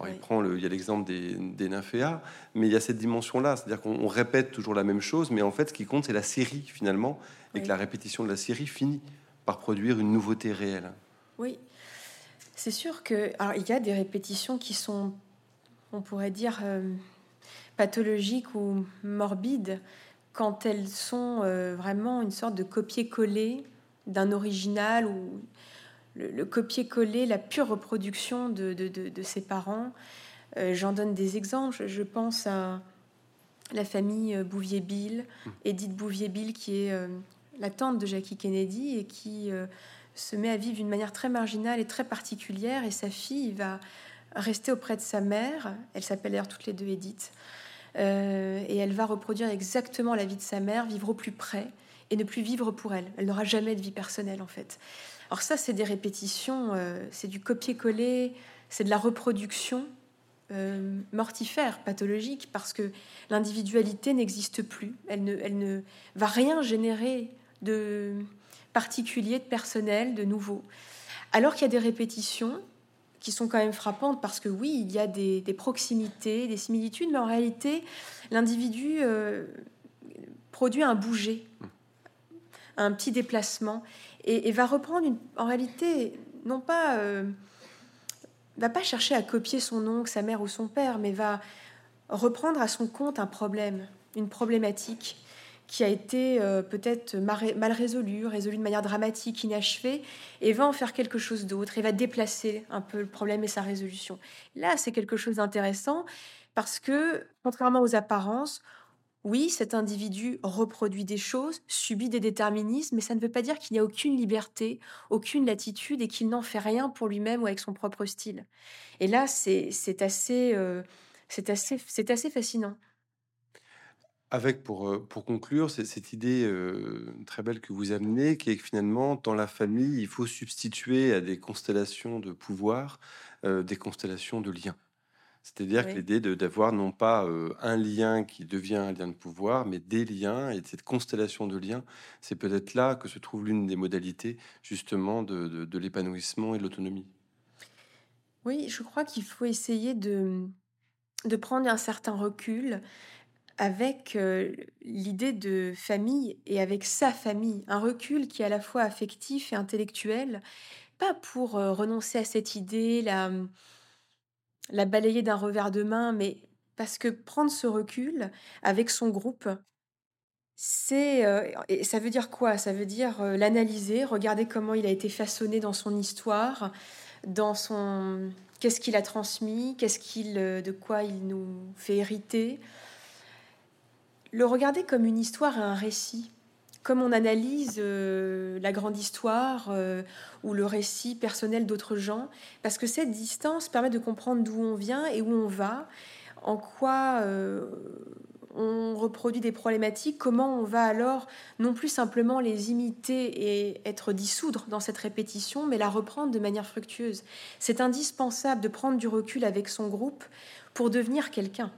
il prend le, il y a l'exemple des, des, nymphéas, mais il y a cette dimension-là, c'est-à-dire qu'on répète toujours la même chose, mais en fait, ce qui compte, c'est la série finalement, et que la répétition de la série finit par produire une nouveauté réelle. Oui, c'est sûr que, alors, il y a des répétitions qui sont, on pourrait dire, euh, pathologiques ou morbides quand elles sont euh, vraiment une sorte de copier-coller d'un original ou le, copier-coller, la pure reproduction de, de, ses parents. Euh, j'en donne des exemples. Je pense à la famille Bouvier-Bill, mmh. Edith Bouvier-Bill, qui est la tante de Jackie Kennedy et qui se met à vivre d'une manière très marginale et très particulière. Et sa fille va rester auprès de sa mère. Elle s'appelle d'ailleurs toutes les deux Edith. Euh, et elle va reproduire exactement la vie de sa mère, vivre au plus près et ne plus vivre pour elle. Elle n'aura jamais de vie personnelle en fait. Alors ça, c'est des répétitions, euh, c'est du copier-coller, c'est de la reproduction euh, mortifère, pathologique, parce que l'individualité n'existe plus. Elle ne, va rien générer de particulier, de personnel, de nouveau. Alors qu'il y a des répétitions qui sont quand même frappantes parce que oui, il y a des, proximités, des similitudes, mais en réalité, l'individu euh, produit un bouger, un petit déplacement, et, va reprendre une, en réalité, non pas, euh, va pas chercher à copier son oncle, sa mère ou son père, mais va reprendre à son compte un problème, une problématique qui a été euh, peut-être mal résolu, résolu de manière dramatique, inachevée, et va en faire quelque chose d'autre, et va déplacer un peu le problème et sa résolution. Là, c'est quelque chose d'intéressant parce que, contrairement aux apparences, oui, cet individu reproduit des choses, subit des déterminismes, mais ça ne veut pas dire qu'il n'y a aucune liberté, aucune latitude et qu'il n'en fait rien pour lui-même ou avec son propre style. Et là, c'est assez, euh, assez, assez fascinant. Avec pour, euh, pour conclure, cette idée euh, très belle que vous amenez, qui est que finalement, dans la famille, il faut substituer à des constellations de pouvoir euh, des constellations de liens. C'est-à-dire que l'idée d'avoir non pas un lien qui devient un lien de pouvoir, mais des liens et cette constellation de liens, c'est peut-être là que se trouve l'une des modalités justement de, de, de l'épanouissement et de l'autonomie. Oui, je crois qu'il faut essayer de, de prendre un certain recul avec l'idée de famille et avec sa famille, un recul qui est à la fois affectif et intellectuel, pas pour renoncer à cette idée, la, la balayer d'un revers de main, mais parce que prendre ce recul avec son groupe, c'est et ça veut dire quoi? Ça veut dire l'analyser, regarder comment il a été façonné dans son histoire, dans son qu'est-ce qu'il a transmis, qu'est-ce qu'il de quoi il nous fait hériter, le regarder comme une histoire et un récit, comme on analyse euh, la grande histoire euh, ou le récit personnel d'autres gens, parce que cette distance permet de comprendre d'où on vient et où on va, en quoi euh, on reproduit des problématiques, comment on va alors non plus simplement les imiter et être dissoudre dans cette répétition, mais la reprendre de manière fructueuse. C'est indispensable de prendre du recul avec son groupe pour devenir quelqu'un.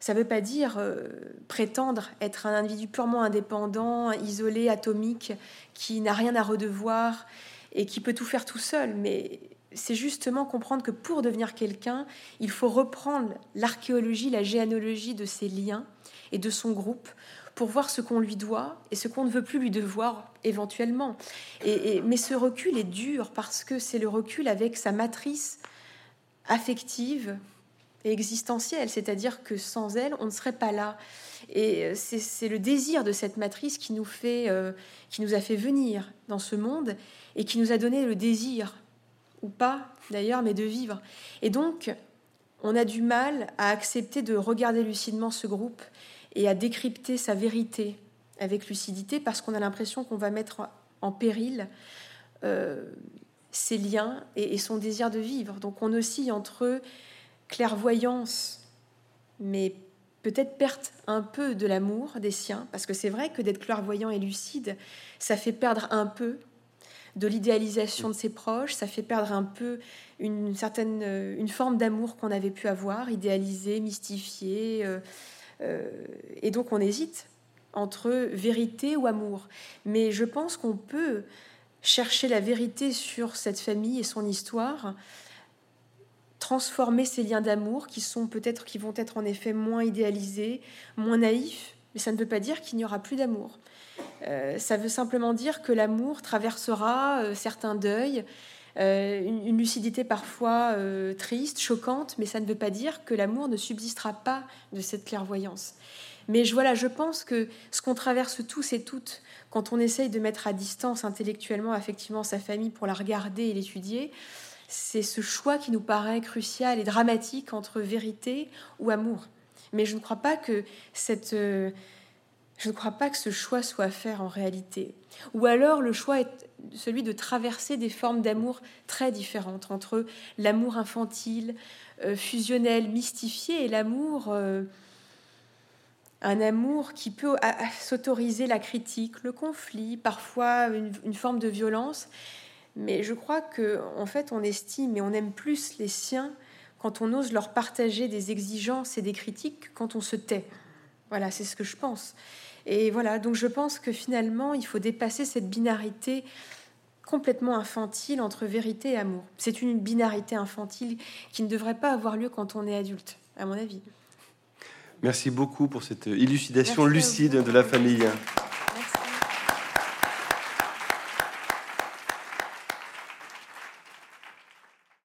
Ça ne veut pas dire euh, prétendre être un individu purement indépendant, isolé, atomique, qui n'a rien à redevoir et qui peut tout faire tout seul, mais c'est justement comprendre que pour devenir quelqu'un, il faut reprendre l'archéologie, la généalogie de ses liens et de son groupe pour voir ce qu'on lui doit et ce qu'on ne veut plus lui devoir éventuellement. Et, mais ce recul est dur parce que c'est le recul avec sa matrice affective, existentielle, c'est-à-dire que sans elle, on ne serait pas là. Et euh, c'est le désir de cette matrice qui nous fait, euh, qui nous a fait venir dans ce monde et qui nous a donné le désir, ou pas d'ailleurs, mais de vivre. Et donc, on a du mal à accepter de regarder lucidement ce groupe et à décrypter sa vérité avec lucidité parce qu'on a l'impression qu'on va mettre en péril euh, ses liens et, et, son désir de vivre. Donc on oscille entre clairvoyance, mais peut-être perte un peu de l'amour des siens, parce que c'est vrai que d'être clairvoyant et lucide, ça fait perdre un peu de l'idéalisation de ses proches, ça fait perdre un peu une certaine une forme d'amour qu'on avait pu avoir, idéalisé, mystifié, euh, euh, et donc on hésite entre vérité ou amour. Mais je pense qu'on peut chercher la vérité sur cette famille et son histoire, transformer ces liens d'amour qui sont peut-être qui vont être en effet moins idéalisés, moins naïfs, mais ça ne veut pas dire qu'il n'y aura plus d'amour. Euh, ça veut simplement dire que l'amour traversera euh, certains deuils, euh, une, lucidité parfois triste, choquante, mais ça ne veut pas dire que l'amour ne subsistera pas de cette clairvoyance. Mais je, voilà, je pense que ce qu'on traverse tous et toutes quand on essaye de mettre à distance intellectuellement, effectivement, sa famille pour la regarder et l'étudier, c'est ce choix qui nous paraît crucial et dramatique entre vérité ou amour. Mais je ne crois pas que cette je ne crois pas que ce choix soit à faire en réalité. Ou alors le choix est celui de traverser des formes d'amour très différentes entre l'amour infantile, euh, fusionnel, mystifié et l'amour, euh, un amour qui peut s'autoriser la critique, le conflit, parfois une, forme de violence. Mais je crois que en fait on estime et on aime plus les siens quand on ose leur partager des exigences et des critiques quand on se tait. Voilà, c'est ce que je pense. Et voilà, donc je pense que finalement, il faut dépasser cette binarité complètement infantile entre vérité et amour. C'est une binarité infantile qui ne devrait pas avoir lieu quand on est adulte, à mon avis. Merci beaucoup pour cette élucidation lucide de la famille.